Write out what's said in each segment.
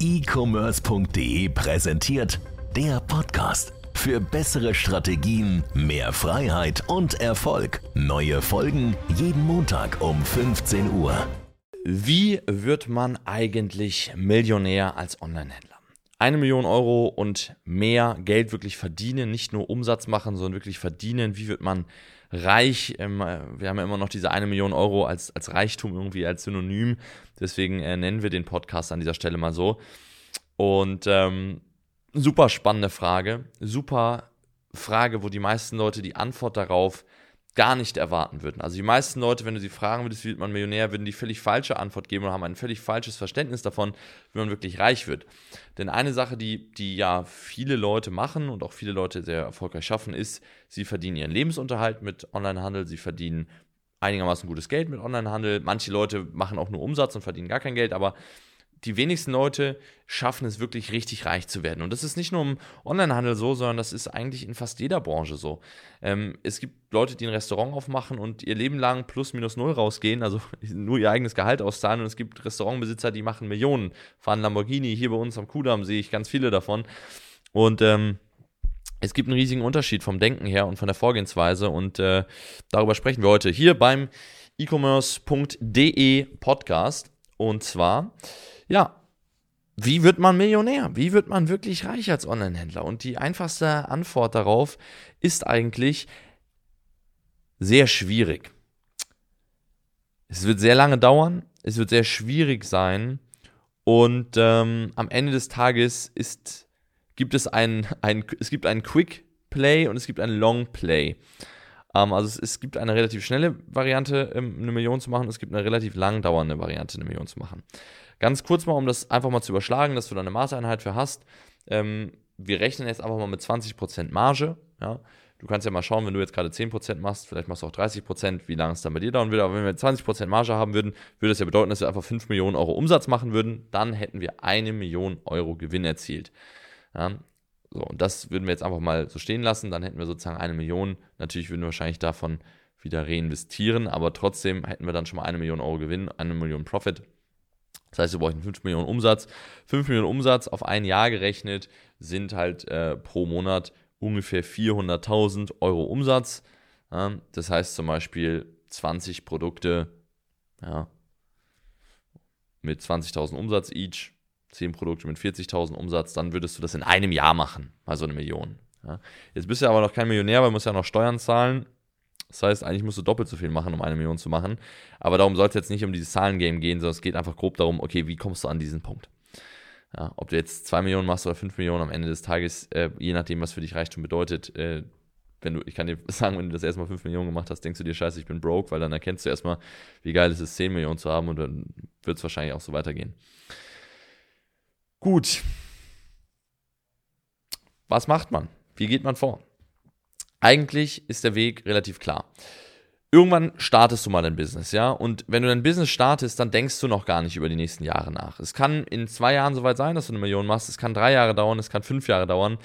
e-commerce.de präsentiert der Podcast. Für bessere Strategien, mehr Freiheit und Erfolg. Neue Folgen jeden Montag um 15 Uhr. Wie wird man eigentlich Millionär als Online-Händler? Eine Million Euro und mehr Geld wirklich verdienen, nicht nur Umsatz machen, sondern wirklich verdienen. Wie wird man reich? Ähm, wir haben ja immer noch diese eine Million Euro als, als Reichtum irgendwie als Synonym. Deswegen äh, nennen wir den Podcast an dieser Stelle mal so. Und ähm, super spannende Frage. Super Frage, wo die meisten Leute die Antwort darauf gar nicht erwarten würden. Also die meisten Leute, wenn du sie fragen würdest, wie wird man Millionär, würden die völlig falsche Antwort geben und haben ein völlig falsches Verständnis davon, wie man wirklich reich wird. Denn eine Sache, die, die ja viele Leute machen und auch viele Leute sehr erfolgreich schaffen, ist, sie verdienen ihren Lebensunterhalt mit Onlinehandel, sie verdienen einigermaßen gutes Geld mit Onlinehandel. Manche Leute machen auch nur Umsatz und verdienen gar kein Geld, aber die wenigsten Leute schaffen es wirklich richtig reich zu werden. Und das ist nicht nur im Onlinehandel so, sondern das ist eigentlich in fast jeder Branche so. Ähm, es gibt Leute, die ein Restaurant aufmachen und ihr Leben lang plus minus null rausgehen, also nur ihr eigenes Gehalt auszahlen. Und es gibt Restaurantbesitzer, die machen Millionen, fahren Lamborghini. Hier bei uns am Kudamm sehe ich ganz viele davon. Und ähm, es gibt einen riesigen Unterschied vom Denken her und von der Vorgehensweise. Und äh, darüber sprechen wir heute hier beim e-commerce.de Podcast. Und zwar ja, wie wird man Millionär? Wie wird man wirklich reich als Online-Händler? Und die einfachste Antwort darauf ist eigentlich sehr schwierig. Es wird sehr lange dauern, es wird sehr schwierig sein und ähm, am Ende des Tages ist, gibt es ein, ein, es gibt einen Quick Play und es gibt einen Long Play. Ähm, also es, es, gibt eine relativ schnelle Variante, ähm, eine Million zu machen, es gibt eine relativ lang dauernde Variante, eine Million zu machen. Ganz kurz mal, um das einfach mal zu überschlagen, dass du da eine Maßeinheit für hast. Ähm, wir rechnen jetzt einfach mal mit 20% Marge. Ja? Du kannst ja mal schauen, wenn du jetzt gerade 10% machst, vielleicht machst du auch 30%, wie lange es dann bei dir dauern würde. Aber wenn wir 20% Marge haben würden, würde das ja bedeuten, dass wir einfach 5 Millionen Euro Umsatz machen würden. Dann hätten wir eine Million Euro Gewinn erzielt. Ja? So, und das würden wir jetzt einfach mal so stehen lassen. Dann hätten wir sozusagen eine Million. Natürlich würden wir wahrscheinlich davon wieder reinvestieren, aber trotzdem hätten wir dann schon mal eine Million Euro Gewinn, eine Million Profit. Das heißt, wir bräuchten 5 Millionen Umsatz. 5 Millionen Umsatz auf ein Jahr gerechnet sind halt äh, pro Monat ungefähr 400.000 Euro Umsatz. Ja, das heißt zum Beispiel 20 Produkte ja, mit 20.000 Umsatz each, 10 Produkte mit 40.000 Umsatz, dann würdest du das in einem Jahr machen, also eine Million. Ja. Jetzt bist du aber noch kein Millionär, weil du musst ja noch Steuern zahlen das heißt, eigentlich musst du doppelt so viel machen, um eine Million zu machen. Aber darum soll es jetzt nicht um dieses Zahlengame gehen, sondern es geht einfach grob darum, okay, wie kommst du an diesen Punkt? Ja, ob du jetzt 2 Millionen machst oder 5 Millionen am Ende des Tages, äh, je nachdem, was für dich Reichtum bedeutet, äh, wenn du, ich kann dir sagen, wenn du das erstmal 5 Millionen gemacht hast, denkst du dir, scheiße, ich bin broke, weil dann erkennst du erstmal, wie geil es ist, 10 Millionen zu haben und dann wird es wahrscheinlich auch so weitergehen. Gut. Was macht man? Wie geht man vor? Eigentlich ist der Weg relativ klar. Irgendwann startest du mal dein Business, ja? Und wenn du dein Business startest, dann denkst du noch gar nicht über die nächsten Jahre nach. Es kann in zwei Jahren soweit sein, dass du eine Million machst. Es kann drei Jahre dauern, es kann fünf Jahre dauern.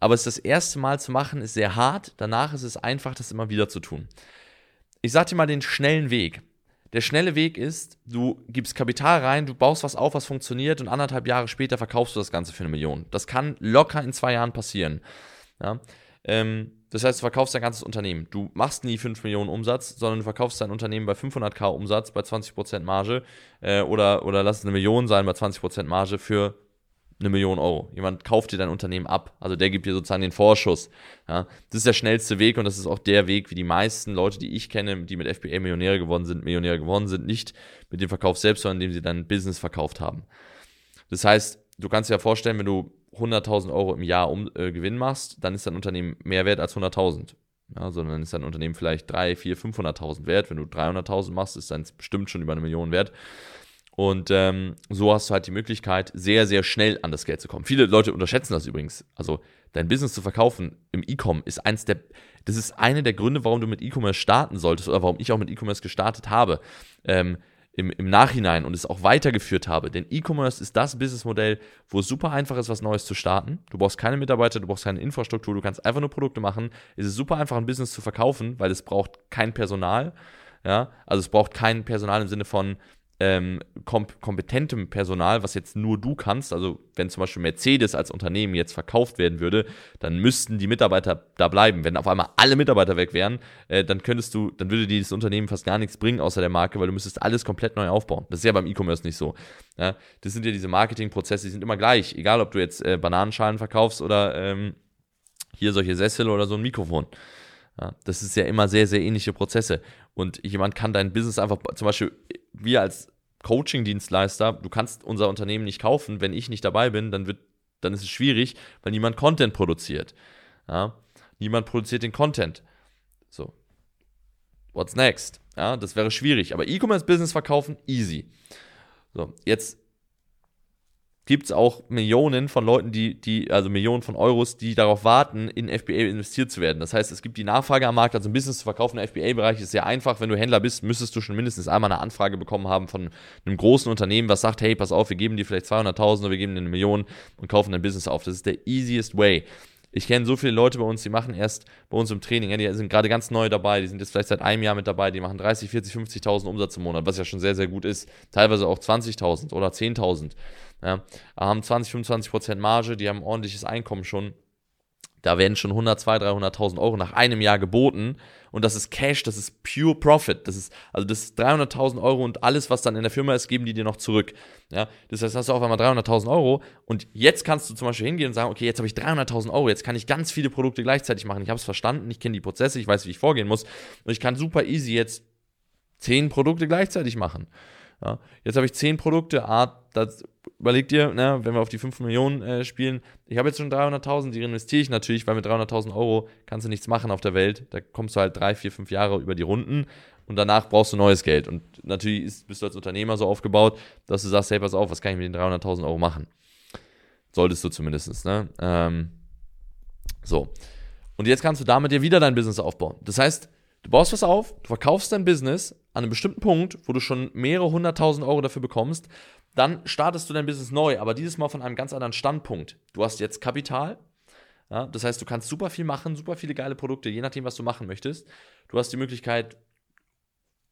Aber es das erste Mal zu machen, ist sehr hart. Danach ist es einfach, das immer wieder zu tun. Ich sag dir mal den schnellen Weg. Der schnelle Weg ist, du gibst Kapital rein, du baust was auf, was funktioniert und anderthalb Jahre später verkaufst du das Ganze für eine Million. Das kann locker in zwei Jahren passieren. Ja? Ähm, das heißt, du verkaufst dein ganzes Unternehmen. Du machst nie 5 Millionen Umsatz, sondern du verkaufst dein Unternehmen bei 500k Umsatz, bei 20% Marge äh, oder, oder lass es eine Million sein bei 20% Marge für eine Million Euro. Jemand kauft dir dein Unternehmen ab. Also der gibt dir sozusagen den Vorschuss. Ja, das ist der schnellste Weg und das ist auch der Weg, wie die meisten Leute, die ich kenne, die mit FBA Millionäre geworden sind, Millionäre geworden sind, nicht mit dem Verkauf selbst, sondern indem sie dein Business verkauft haben. Das heißt, du kannst dir ja vorstellen, wenn du 100.000 Euro im Jahr um, äh, Gewinn machst, dann ist dein Unternehmen mehr wert als 100.000. Ja, sondern ist dein Unternehmen vielleicht 3, 4, 500.000 wert. Wenn du 300.000 machst, ist dann bestimmt schon über eine Million wert. Und ähm, so hast du halt die Möglichkeit, sehr, sehr schnell an das Geld zu kommen. Viele Leute unterschätzen das übrigens. Also dein Business zu verkaufen im E-Com ist eins der, das ist einer der Gründe, warum du mit E-Commerce starten solltest oder warum ich auch mit E-Commerce gestartet habe. Ähm, im, im Nachhinein und es auch weitergeführt habe. Denn E-Commerce ist das Businessmodell, wo es super einfach ist, was Neues zu starten. Du brauchst keine Mitarbeiter, du brauchst keine Infrastruktur, du kannst einfach nur Produkte machen. Es ist super einfach, ein Business zu verkaufen, weil es braucht kein Personal. Ja, also es braucht kein Personal im Sinne von, ähm, kom kompetentem Personal, was jetzt nur du kannst, also wenn zum Beispiel Mercedes als Unternehmen jetzt verkauft werden würde, dann müssten die Mitarbeiter da bleiben. Wenn auf einmal alle Mitarbeiter weg wären, äh, dann könntest du, dann würde dieses Unternehmen fast gar nichts bringen außer der Marke, weil du müsstest alles komplett neu aufbauen. Das ist ja beim E-Commerce nicht so. Ja? Das sind ja diese Marketingprozesse, die sind immer gleich, egal ob du jetzt äh, Bananenschalen verkaufst oder ähm, hier solche Sessel oder so ein Mikrofon. Ja, das ist ja immer sehr, sehr ähnliche Prozesse. Und jemand kann dein Business einfach, zum Beispiel wir als Coaching-Dienstleister, du kannst unser Unternehmen nicht kaufen, wenn ich nicht dabei bin, dann, wird, dann ist es schwierig, weil niemand Content produziert. Ja, niemand produziert den Content. So. What's next? Ja, das wäre schwierig. Aber E-Commerce-Business verkaufen, easy. So, jetzt gibt es auch Millionen von Leuten, die, die, also Millionen von Euros, die darauf warten, in FBA investiert zu werden. Das heißt, es gibt die Nachfrage am Markt, also ein Business zu verkaufen im FBA-Bereich ist sehr einfach. Wenn du Händler bist, müsstest du schon mindestens einmal eine Anfrage bekommen haben von einem großen Unternehmen, was sagt, hey, pass auf, wir geben dir vielleicht 200.000 oder wir geben dir eine Million und kaufen dein Business auf. Das ist der easiest way. Ich kenne so viele Leute bei uns, die machen erst bei uns im Training, ja, die sind gerade ganz neu dabei, die sind jetzt vielleicht seit einem Jahr mit dabei, die machen 30, 40, 50.000 Umsatz im Monat, was ja schon sehr, sehr gut ist. Teilweise auch 20.000 oder 10.000. Ja, haben 20, 25 Prozent Marge, die haben ordentliches Einkommen schon. Da werden schon 100, 200, 300.000 Euro nach einem Jahr geboten. Und das ist Cash, das ist pure Profit. Das ist, also das ist 300.000 Euro und alles, was dann in der Firma ist, geben die dir noch zurück. Ja, das heißt, hast du auf einmal 300.000 Euro und jetzt kannst du zum Beispiel hingehen und sagen, okay, jetzt habe ich 300.000 Euro, jetzt kann ich ganz viele Produkte gleichzeitig machen. Ich habe es verstanden, ich kenne die Prozesse, ich weiß, wie ich vorgehen muss und ich kann super easy jetzt 10 Produkte gleichzeitig machen. Ja, jetzt habe ich 10 Produkte, A, das überleg dir, ne, wenn wir auf die 5 Millionen äh, spielen, ich habe jetzt schon 300.000, die investiere ich natürlich, weil mit 300.000 Euro kannst du nichts machen auf der Welt. Da kommst du halt drei, vier, fünf Jahre über die Runden und danach brauchst du neues Geld. Und natürlich ist, bist du als Unternehmer so aufgebaut, dass du sagst, hey, pass auf, was kann ich mit den 300.000 Euro machen? Solltest du zumindest, ne? Ähm, so. Und jetzt kannst du damit dir wieder dein Business aufbauen. Das heißt, du baust was auf, du verkaufst dein Business an einem bestimmten Punkt, wo du schon mehrere hunderttausend Euro dafür bekommst, dann startest du dein Business neu, aber dieses Mal von einem ganz anderen Standpunkt. Du hast jetzt Kapital, ja, das heißt, du kannst super viel machen, super viele geile Produkte, je nachdem, was du machen möchtest. Du hast die Möglichkeit,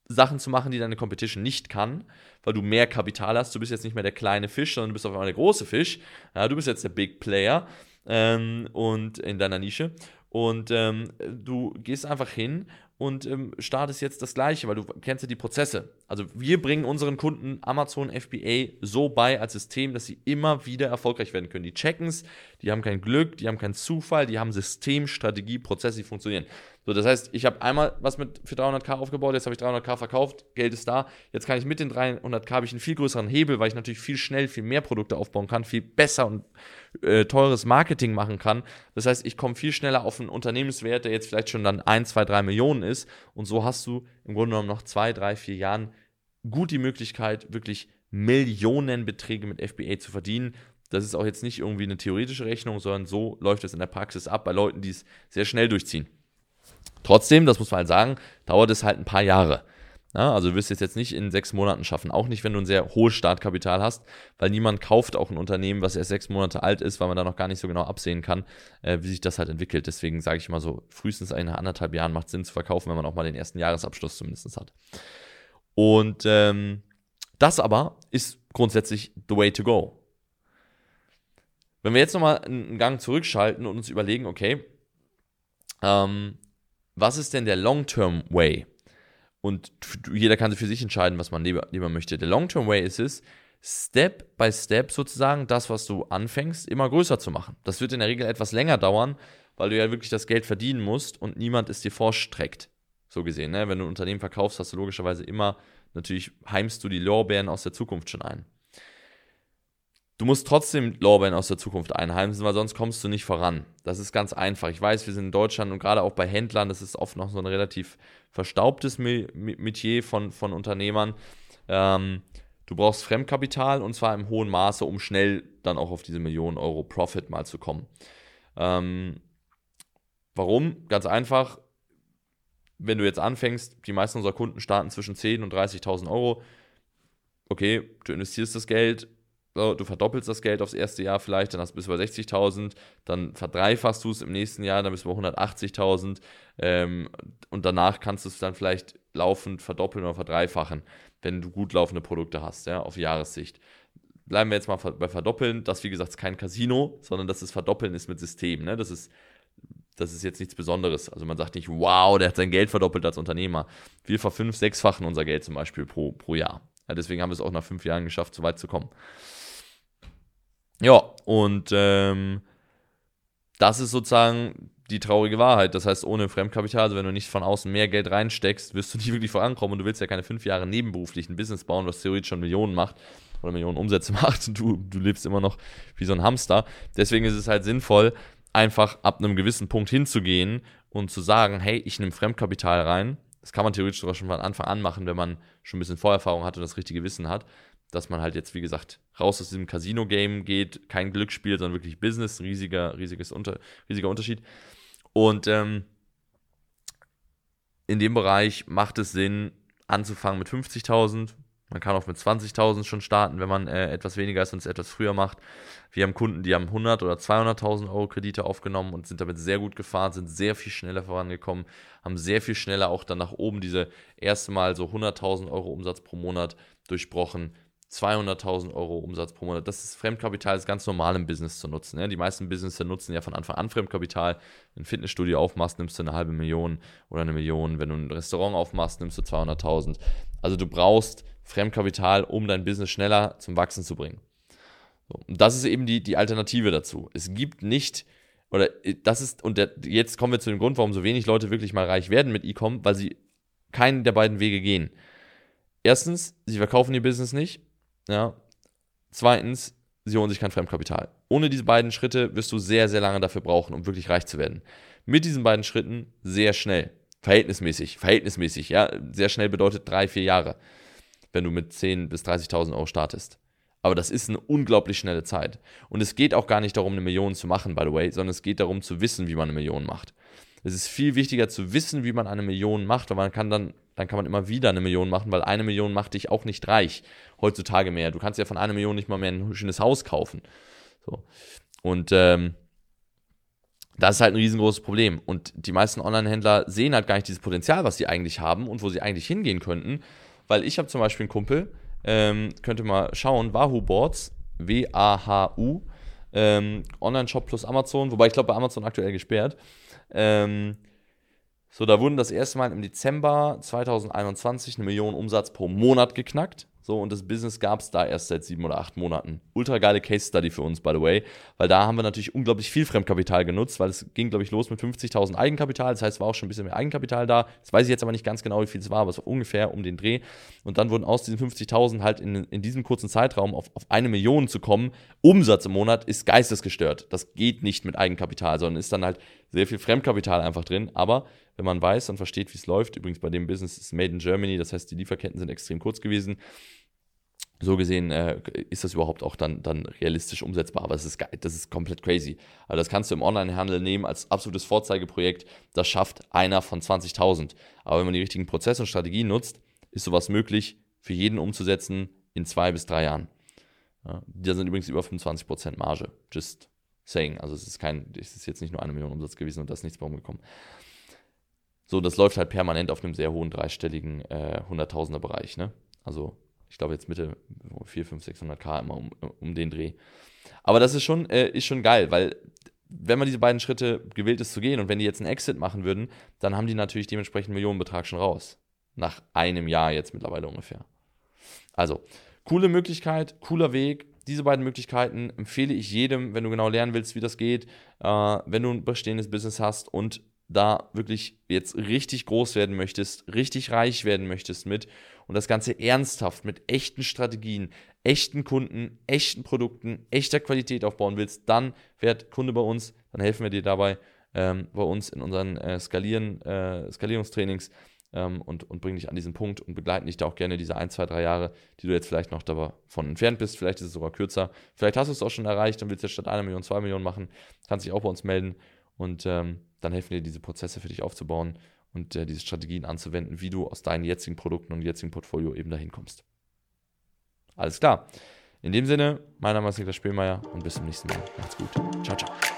Sachen zu machen, die deine Competition nicht kann, weil du mehr Kapital hast. Du bist jetzt nicht mehr der kleine Fisch, sondern du bist auf einmal der große Fisch. Ja, du bist jetzt der Big Player ähm, und in deiner Nische. Und ähm, du gehst einfach hin und ähm, startest jetzt das Gleiche, weil du kennst ja die Prozesse. Also wir bringen unseren Kunden Amazon FBA so bei als System, dass sie immer wieder erfolgreich werden können. Die checken es, die haben kein Glück, die haben keinen Zufall, die haben System, Strategie, Prozesse, die funktionieren. So, das heißt, ich habe einmal was mit für 300k aufgebaut, jetzt habe ich 300k verkauft, Geld ist da. Jetzt kann ich mit den 300k habe ich einen viel größeren Hebel, weil ich natürlich viel schnell viel mehr Produkte aufbauen kann, viel besser und äh, teures Marketing machen kann. Das heißt, ich komme viel schneller auf einen Unternehmenswert, der jetzt vielleicht schon dann 1, 2, 3 Millionen ist. Und so hast du im Grunde genommen noch 2, 3, 4 Jahren gut die Möglichkeit, wirklich Millionenbeträge mit FBA zu verdienen. Das ist auch jetzt nicht irgendwie eine theoretische Rechnung, sondern so läuft es in der Praxis ab bei Leuten, die es sehr schnell durchziehen. Trotzdem, das muss man halt sagen, dauert es halt ein paar Jahre. Ja, also du wirst es jetzt nicht in sechs Monaten schaffen, auch nicht, wenn du ein sehr hohes Startkapital hast, weil niemand kauft auch ein Unternehmen, was erst sechs Monate alt ist, weil man da noch gar nicht so genau absehen kann, äh, wie sich das halt entwickelt. Deswegen sage ich immer so, frühestens in anderthalb Jahren macht es Sinn zu verkaufen, wenn man auch mal den ersten Jahresabschluss zumindest hat. Und ähm, das aber ist grundsätzlich the way to go. Wenn wir jetzt nochmal einen Gang zurückschalten und uns überlegen, okay, ähm, was ist denn der Long-Term Way? Und jeder kann sich für sich entscheiden, was man lieber, lieber möchte. Der Long-Term Way ist es, Step by Step sozusagen das, was du anfängst, immer größer zu machen. Das wird in der Regel etwas länger dauern, weil du ja wirklich das Geld verdienen musst und niemand es dir vorstreckt. So gesehen, ne? wenn du ein Unternehmen verkaufst, hast du logischerweise immer, natürlich heimst du die Lorbeeren aus der Zukunft schon ein. Du musst trotzdem Lorbeeren aus der Zukunft einheimsen, weil sonst kommst du nicht voran. Das ist ganz einfach. Ich weiß, wir sind in Deutschland und gerade auch bei Händlern, das ist oft noch so ein relativ verstaubtes Metier von, von Unternehmern. Ähm, du brauchst Fremdkapital und zwar im hohen Maße, um schnell dann auch auf diese Millionen Euro Profit mal zu kommen. Ähm, warum? Ganz einfach. Wenn du jetzt anfängst, die meisten unserer Kunden starten zwischen 10.000 und 30.000 Euro. Okay, du investierst das Geld, du verdoppelst das Geld aufs erste Jahr vielleicht, dann hast, bist du bei 60.000, dann verdreifachst du es im nächsten Jahr, dann bist du bei 180.000 ähm, und danach kannst du es dann vielleicht laufend verdoppeln oder verdreifachen. wenn du gut laufende Produkte hast, ja, auf Jahressicht. Bleiben wir jetzt mal bei Verdoppeln. Das, wie gesagt, ist kein Casino, sondern das ist Verdoppeln ist mit System. Ne? Das, ist, das ist jetzt nichts Besonderes. Also man sagt nicht, wow, der hat sein Geld verdoppelt als Unternehmer. Wir verfünf, sechsfachen unser Geld zum Beispiel pro, pro Jahr. Ja, deswegen haben wir es auch nach fünf Jahren geschafft, so weit zu kommen. Ja, und ähm, das ist sozusagen die traurige Wahrheit. Das heißt, ohne Fremdkapital, also wenn du nicht von außen mehr Geld reinsteckst, wirst du nicht wirklich vorankommen und du willst ja keine fünf Jahre nebenberuflich ein Business bauen, was theoretisch schon Millionen macht oder Millionen Umsätze macht. Du, du lebst immer noch wie so ein Hamster. Deswegen ist es halt sinnvoll, einfach ab einem gewissen Punkt hinzugehen und zu sagen, hey, ich nehme Fremdkapital rein. Das kann man theoretisch sogar schon von Anfang an machen, wenn man schon ein bisschen Vorerfahrung hat und das richtige Wissen hat dass man halt jetzt, wie gesagt, raus aus diesem Casino-Game geht, kein Glücksspiel, sondern wirklich Business, riesiger, riesiges Unter, riesiger Unterschied. Und ähm, in dem Bereich macht es Sinn, anzufangen mit 50.000. Man kann auch mit 20.000 schon starten, wenn man äh, etwas weniger ist und es etwas früher macht. Wir haben Kunden, die haben 100 oder 200.000 Euro Kredite aufgenommen und sind damit sehr gut gefahren, sind sehr viel schneller vorangekommen, haben sehr viel schneller auch dann nach oben diese erste Mal so 100.000 Euro Umsatz pro Monat durchbrochen 200.000 Euro Umsatz pro Monat. Das ist Fremdkapital, ist ganz normal im Business zu nutzen. Ja. Die meisten Businesses nutzen ja von Anfang an Fremdkapital. Wenn du ein Fitnessstudio aufmachst, nimmst du eine halbe Million oder eine Million. Wenn du ein Restaurant aufmachst, nimmst du 200.000. Also du brauchst Fremdkapital, um dein Business schneller zum Wachsen zu bringen. So. Und das ist eben die, die Alternative dazu. Es gibt nicht, oder das ist, und der, jetzt kommen wir zu dem Grund, warum so wenig Leute wirklich mal reich werden mit E-Com, weil sie keinen der beiden Wege gehen. Erstens, sie verkaufen ihr Business nicht ja. Zweitens, sie holen sich kein Fremdkapital. Ohne diese beiden Schritte wirst du sehr, sehr lange dafür brauchen, um wirklich reich zu werden. Mit diesen beiden Schritten sehr schnell. Verhältnismäßig. Verhältnismäßig, ja. Sehr schnell bedeutet drei, vier Jahre, wenn du mit 10.000 bis 30.000 Euro startest. Aber das ist eine unglaublich schnelle Zeit. Und es geht auch gar nicht darum, eine Million zu machen, by the way, sondern es geht darum zu wissen, wie man eine Million macht. Es ist viel wichtiger zu wissen, wie man eine Million macht, weil man kann dann, dann kann man immer wieder eine Million machen, weil eine Million macht dich auch nicht reich heutzutage mehr. Du kannst ja von einer Million nicht mal mehr ein schönes Haus kaufen. So. Und ähm, das ist halt ein riesengroßes Problem. Und die meisten Online-Händler sehen halt gar nicht dieses Potenzial, was sie eigentlich haben und wo sie eigentlich hingehen könnten. Weil ich habe zum Beispiel einen Kumpel, ähm, könnt ihr mal schauen, Wahoo Boards, W-A-H-U, ähm, Online-Shop plus Amazon, wobei ich glaube bei Amazon aktuell gesperrt. Ähm, so, da wurden das erste Mal im Dezember 2021 eine Million Umsatz pro Monat geknackt. So, und das Business gab es da erst seit sieben oder acht Monaten. Ultra geile Case Study für uns, by the way, weil da haben wir natürlich unglaublich viel Fremdkapital genutzt, weil es ging, glaube ich, los mit 50.000 Eigenkapital. Das heißt, es war auch schon ein bisschen mehr Eigenkapital da. Das weiß ich jetzt aber nicht ganz genau, wie viel es war, aber es war ungefähr um den Dreh. Und dann wurden aus diesen 50.000 halt in, in diesem kurzen Zeitraum auf, auf eine Million zu kommen. Umsatz im Monat ist geistesgestört. Das geht nicht mit Eigenkapital, sondern ist dann halt sehr viel Fremdkapital einfach drin. Aber wenn man weiß und versteht, wie es läuft, übrigens bei dem Business ist Made in Germany, das heißt, die Lieferketten sind extrem kurz gewesen. So gesehen äh, ist das überhaupt auch dann, dann realistisch umsetzbar, aber das ist, das ist komplett crazy. Also das kannst du im Onlinehandel nehmen als absolutes Vorzeigeprojekt, das schafft einer von 20.000. Aber wenn man die richtigen Prozesse und Strategien nutzt, ist sowas möglich, für jeden umzusetzen in zwei bis drei Jahren. Ja, da sind übrigens über 25% Marge. Just saying. Also es ist kein, es ist jetzt nicht nur eine Million Umsatz gewesen und da ist nichts bei rumgekommen. So, das läuft halt permanent auf einem sehr hohen dreistelligen äh, Hunderttausender Bereich. Ne? Also ich glaube jetzt Mitte 4, 5, 600 K immer um, um den Dreh. Aber das ist schon, äh, ist schon geil, weil wenn man diese beiden Schritte gewillt ist zu gehen und wenn die jetzt einen Exit machen würden, dann haben die natürlich dementsprechend einen Millionenbetrag schon raus. Nach einem Jahr jetzt mittlerweile ungefähr. Also, coole Möglichkeit, cooler Weg. Diese beiden Möglichkeiten empfehle ich jedem, wenn du genau lernen willst, wie das geht, äh, wenn du ein bestehendes Business hast und da wirklich jetzt richtig groß werden möchtest, richtig reich werden möchtest mit und das Ganze ernsthaft mit echten Strategien, echten Kunden, echten Produkten, echter Qualität aufbauen willst, dann werd Kunde bei uns, dann helfen wir dir dabei ähm, bei uns in unseren äh, Skalieren, äh, Skalierungstrainings ähm, und, und bringen dich an diesen Punkt und begleiten dich da auch gerne diese ein, zwei, drei Jahre, die du jetzt vielleicht noch davon entfernt bist. Vielleicht ist es sogar kürzer. Vielleicht hast du es auch schon erreicht und willst jetzt statt einer Million zwei Millionen machen. Kannst dich auch bei uns melden und ähm, dann helfen dir diese Prozesse für dich aufzubauen und äh, diese Strategien anzuwenden, wie du aus deinen jetzigen Produkten und jetzigen Portfolio eben dahin kommst. Alles klar. In dem Sinne, mein Name ist Niklas Spielmeier und bis zum nächsten Mal. Macht's gut. Ciao, ciao.